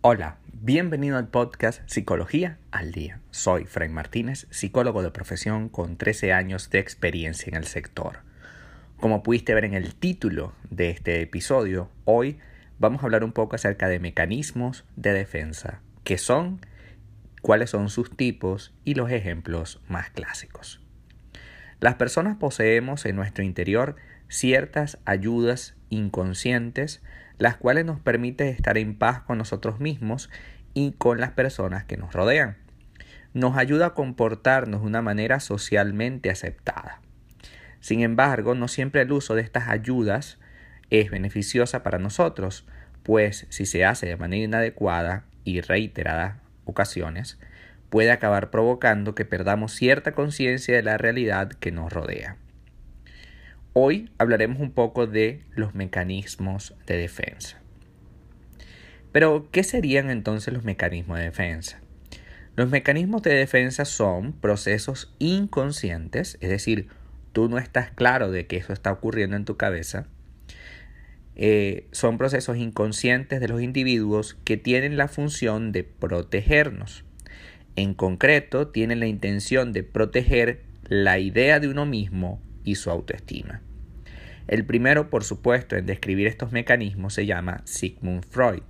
Hola, bienvenido al podcast Psicología al Día. Soy Frank Martínez, psicólogo de profesión con 13 años de experiencia en el sector. Como pudiste ver en el título de este episodio, hoy vamos a hablar un poco acerca de mecanismos de defensa, qué son, cuáles son sus tipos y los ejemplos más clásicos. Las personas poseemos en nuestro interior ciertas ayudas inconscientes las cuales nos permiten estar en paz con nosotros mismos y con las personas que nos rodean. Nos ayuda a comportarnos de una manera socialmente aceptada. Sin embargo, no siempre el uso de estas ayudas es beneficiosa para nosotros, pues si se hace de manera inadecuada y reiterada ocasiones, puede acabar provocando que perdamos cierta conciencia de la realidad que nos rodea. Hoy hablaremos un poco de los mecanismos de defensa. Pero, ¿qué serían entonces los mecanismos de defensa? Los mecanismos de defensa son procesos inconscientes, es decir, tú no estás claro de que eso está ocurriendo en tu cabeza. Eh, son procesos inconscientes de los individuos que tienen la función de protegernos. En concreto, tienen la intención de proteger la idea de uno mismo y su autoestima. El primero, por supuesto, en describir estos mecanismos se llama Sigmund Freud,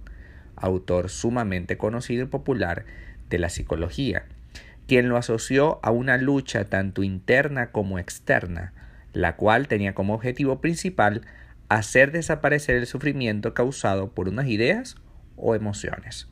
autor sumamente conocido y popular de la psicología, quien lo asoció a una lucha tanto interna como externa, la cual tenía como objetivo principal hacer desaparecer el sufrimiento causado por unas ideas o emociones.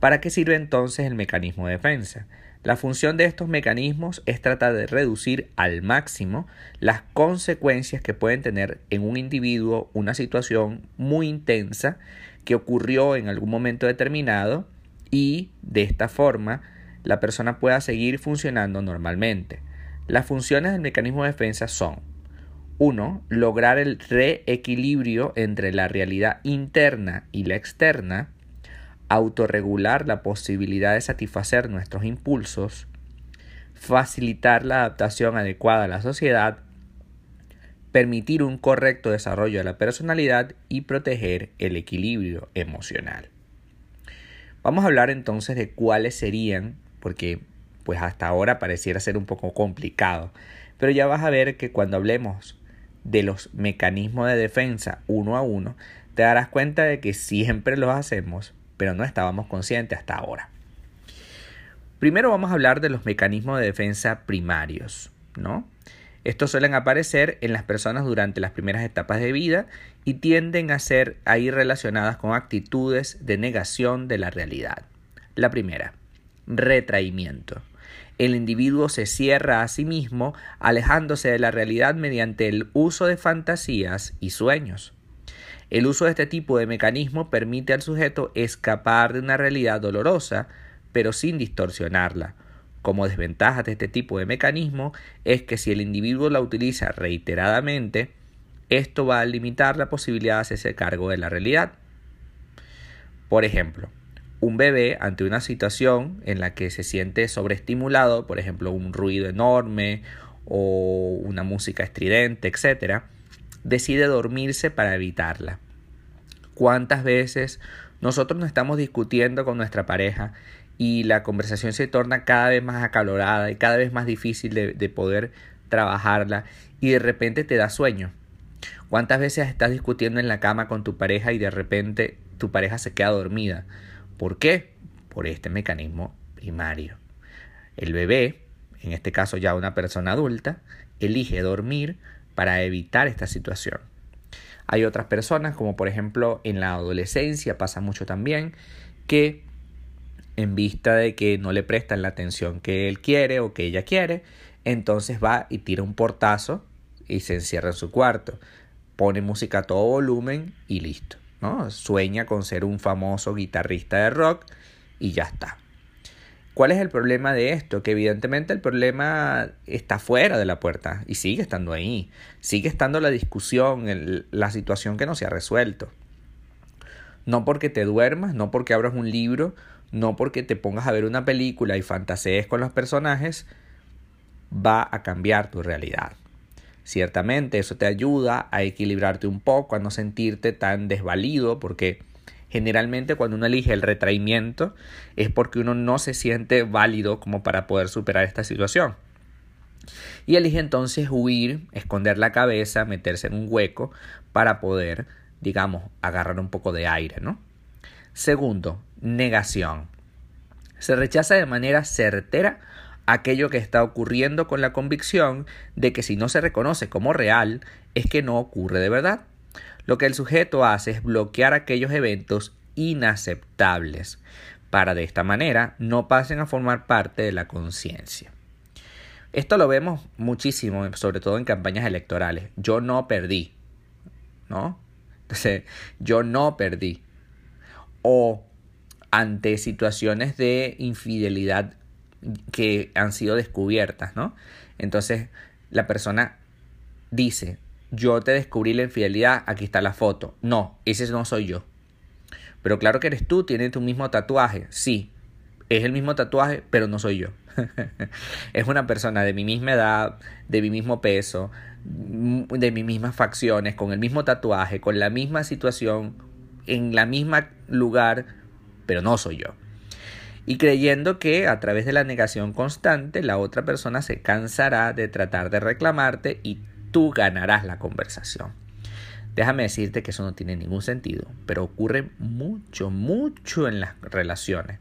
¿Para qué sirve entonces el mecanismo de defensa? La función de estos mecanismos es tratar de reducir al máximo las consecuencias que pueden tener en un individuo una situación muy intensa que ocurrió en algún momento determinado y de esta forma la persona pueda seguir funcionando normalmente. Las funciones del mecanismo de defensa son 1. Lograr el reequilibrio entre la realidad interna y la externa autorregular la posibilidad de satisfacer nuestros impulsos, facilitar la adaptación adecuada a la sociedad, permitir un correcto desarrollo de la personalidad y proteger el equilibrio emocional. Vamos a hablar entonces de cuáles serían, porque pues hasta ahora pareciera ser un poco complicado, pero ya vas a ver que cuando hablemos de los mecanismos de defensa uno a uno, te darás cuenta de que siempre los hacemos pero no estábamos conscientes hasta ahora. Primero vamos a hablar de los mecanismos de defensa primarios, ¿no? Estos suelen aparecer en las personas durante las primeras etapas de vida y tienden a ser ahí relacionadas con actitudes de negación de la realidad. La primera, retraimiento. El individuo se cierra a sí mismo alejándose de la realidad mediante el uso de fantasías y sueños. El uso de este tipo de mecanismo permite al sujeto escapar de una realidad dolorosa, pero sin distorsionarla. Como desventaja de este tipo de mecanismo es que si el individuo la utiliza reiteradamente, esto va a limitar la posibilidad de hacerse cargo de la realidad. Por ejemplo, un bebé ante una situación en la que se siente sobreestimulado, por ejemplo, un ruido enorme o una música estridente, etc., decide dormirse para evitarla. ¿Cuántas veces nosotros nos estamos discutiendo con nuestra pareja y la conversación se torna cada vez más acalorada y cada vez más difícil de, de poder trabajarla y de repente te da sueño? ¿Cuántas veces estás discutiendo en la cama con tu pareja y de repente tu pareja se queda dormida? ¿Por qué? Por este mecanismo primario. El bebé, en este caso ya una persona adulta, elige dormir para evitar esta situación. Hay otras personas, como por ejemplo en la adolescencia pasa mucho también, que en vista de que no le prestan la atención que él quiere o que ella quiere, entonces va y tira un portazo y se encierra en su cuarto, pone música a todo volumen y listo. ¿no? Sueña con ser un famoso guitarrista de rock y ya está. ¿Cuál es el problema de esto? Que evidentemente el problema está fuera de la puerta y sigue estando ahí. Sigue estando la discusión, la situación que no se ha resuelto. No porque te duermas, no porque abras un libro, no porque te pongas a ver una película y fantasees con los personajes, va a cambiar tu realidad. Ciertamente eso te ayuda a equilibrarte un poco, a no sentirte tan desvalido, porque Generalmente cuando uno elige el retraimiento es porque uno no se siente válido como para poder superar esta situación. Y elige entonces huir, esconder la cabeza, meterse en un hueco para poder, digamos, agarrar un poco de aire, ¿no? Segundo, negación. Se rechaza de manera certera aquello que está ocurriendo con la convicción de que si no se reconoce como real, es que no ocurre de verdad. Lo que el sujeto hace es bloquear aquellos eventos inaceptables para de esta manera no pasen a formar parte de la conciencia. Esto lo vemos muchísimo, sobre todo en campañas electorales. Yo no perdí, ¿no? Entonces, yo no perdí. O ante situaciones de infidelidad que han sido descubiertas, ¿no? Entonces, la persona dice, yo te descubrí la infidelidad, aquí está la foto. No, ese no soy yo. Pero claro que eres tú, tienes tu mismo tatuaje. Sí, es el mismo tatuaje, pero no soy yo. es una persona de mi misma edad, de mi mismo peso, de mis mismas facciones, con el mismo tatuaje, con la misma situación, en la misma lugar, pero no soy yo. Y creyendo que a través de la negación constante la otra persona se cansará de tratar de reclamarte y tú ganarás la conversación. Déjame decirte que eso no tiene ningún sentido, pero ocurre mucho, mucho en las relaciones.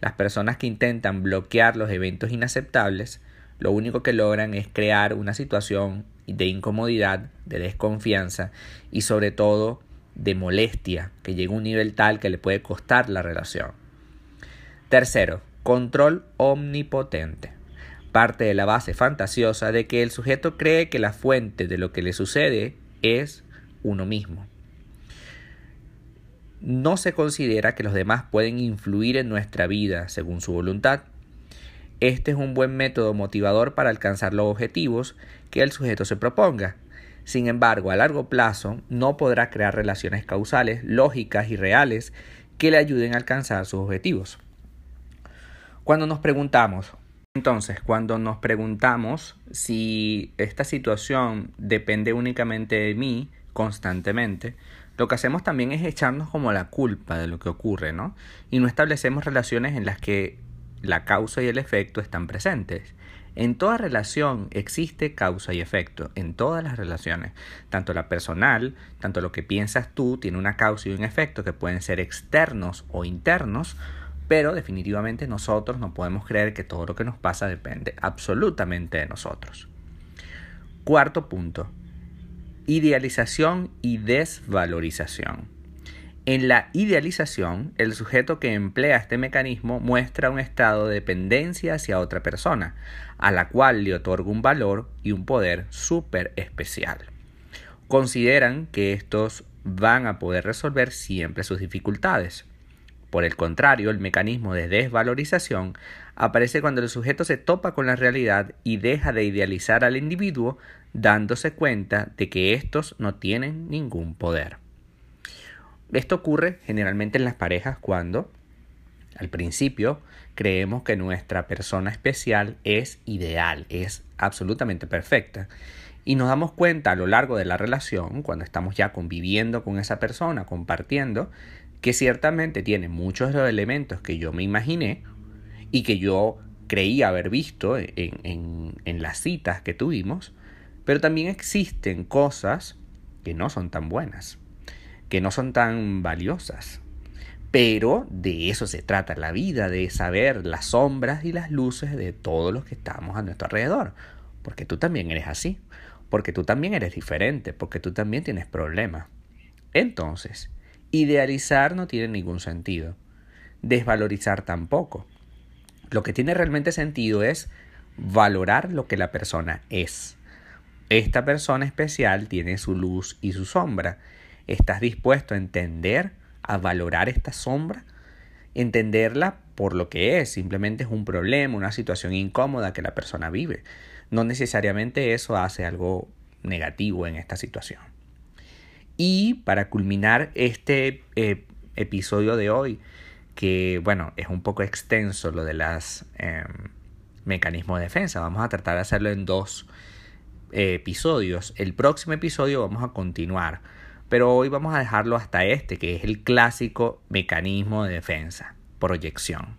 Las personas que intentan bloquear los eventos inaceptables, lo único que logran es crear una situación de incomodidad, de desconfianza y sobre todo de molestia que llega a un nivel tal que le puede costar la relación. Tercero, control omnipotente parte de la base fantasiosa de que el sujeto cree que la fuente de lo que le sucede es uno mismo. No se considera que los demás pueden influir en nuestra vida según su voluntad. Este es un buen método motivador para alcanzar los objetivos que el sujeto se proponga. Sin embargo, a largo plazo no podrá crear relaciones causales lógicas y reales que le ayuden a alcanzar sus objetivos. Cuando nos preguntamos, entonces, cuando nos preguntamos si esta situación depende únicamente de mí constantemente, lo que hacemos también es echarnos como la culpa de lo que ocurre, ¿no? Y no establecemos relaciones en las que la causa y el efecto están presentes. En toda relación existe causa y efecto, en todas las relaciones, tanto la personal, tanto lo que piensas tú tiene una causa y un efecto que pueden ser externos o internos, pero definitivamente nosotros no podemos creer que todo lo que nos pasa depende absolutamente de nosotros. Cuarto punto. Idealización y desvalorización. En la idealización, el sujeto que emplea este mecanismo muestra un estado de dependencia hacia otra persona, a la cual le otorga un valor y un poder súper especial. Consideran que estos van a poder resolver siempre sus dificultades. Por el contrario, el mecanismo de desvalorización aparece cuando el sujeto se topa con la realidad y deja de idealizar al individuo dándose cuenta de que estos no tienen ningún poder. Esto ocurre generalmente en las parejas cuando, al principio, creemos que nuestra persona especial es ideal, es absolutamente perfecta. Y nos damos cuenta a lo largo de la relación, cuando estamos ya conviviendo con esa persona, compartiendo, que ciertamente tiene muchos de los elementos que yo me imaginé y que yo creí haber visto en, en, las citas que tuvimos, pero también existen cosas que no son tan buenas, que no son tan valiosas. Pero de eso se trata la vida, de saber las sombras y las luces de todos los que estamos a nuestro alrededor. Porque tú también eres así, porque tú también eres diferente, porque tú también tienes problemas. Entonces, Idealizar no tiene ningún sentido. Desvalorizar tampoco. Lo que tiene realmente sentido es valorar lo que la persona es. Esta persona especial tiene su luz y su sombra. ¿Estás dispuesto a entender, a valorar esta sombra? Entenderla por lo que es, simplemente es un problema, una situación incómoda que la persona vive. No necesariamente eso hace algo negativo en esta situación. Y para culminar este eh, episodio de hoy, que bueno, es un poco extenso lo de los em, mecanismos de defensa, vamos a tratar de hacerlo en dos eh, episodios. El próximo episodio vamos a continuar. pero hoy vamos a dejarlo hasta este, que es el clásico mecanismo de defensa, proyección.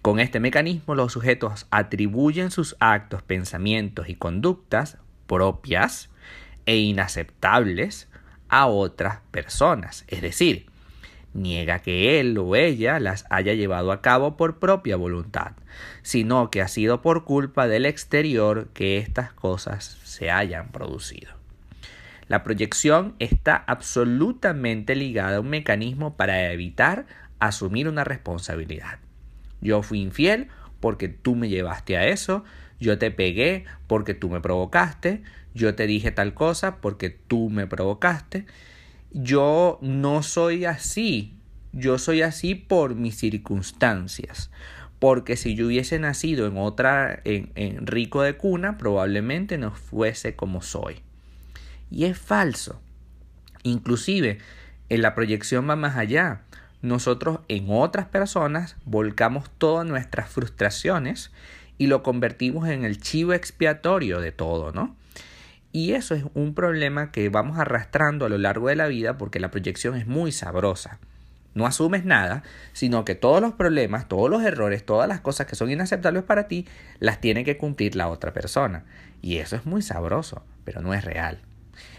Con este mecanismo los sujetos atribuyen sus actos, pensamientos y conductas propias e inaceptables a otras personas, es decir, niega que él o ella las haya llevado a cabo por propia voluntad, sino que ha sido por culpa del exterior que estas cosas se hayan producido. La proyección está absolutamente ligada a un mecanismo para evitar asumir una responsabilidad. Yo fui infiel porque tú me llevaste a eso, yo te pegué porque tú me provocaste, yo te dije tal cosa porque tú me provocaste. Yo no soy así, yo soy así por mis circunstancias. Porque si yo hubiese nacido en otra, en, rico de cuna, probablemente no fuese como soy. Y es falso. Inclusive, en la proyección va más allá. Nosotros en otras personas volcamos todas nuestras frustraciones y lo convertimos en el chivo expiatorio de todo, ¿no? Y eso es un problema que vamos arrastrando a lo largo de la vida porque la proyección es muy sabrosa. No asumes nada, sino que todos los problemas, todos los errores, todas las cosas que son inaceptables para ti, las tiene que cumplir la otra persona. Y eso es muy sabroso, pero no es real.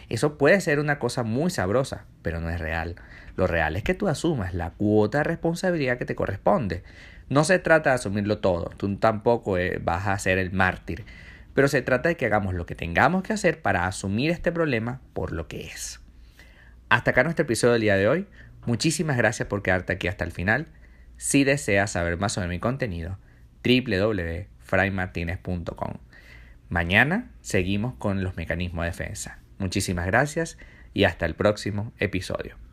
Eso puede ser una cosa muy sabrosa, pero no es real. Lo real es que tú asumas la cuota de responsabilidad que te corresponde. No se trata de asumirlo todo, tú tampoco eh, vas a ser el mártir, pero se trata de que hagamos lo que tengamos que hacer para asumir este problema por lo que es. Hasta acá nuestro episodio del día de hoy. Muchísimas gracias por quedarte aquí hasta el final. Si deseas saber más sobre mi contenido, www.fraymartinez.com. Mañana seguimos con los mecanismos de defensa. Muchísimas gracias y hasta el próximo episodio.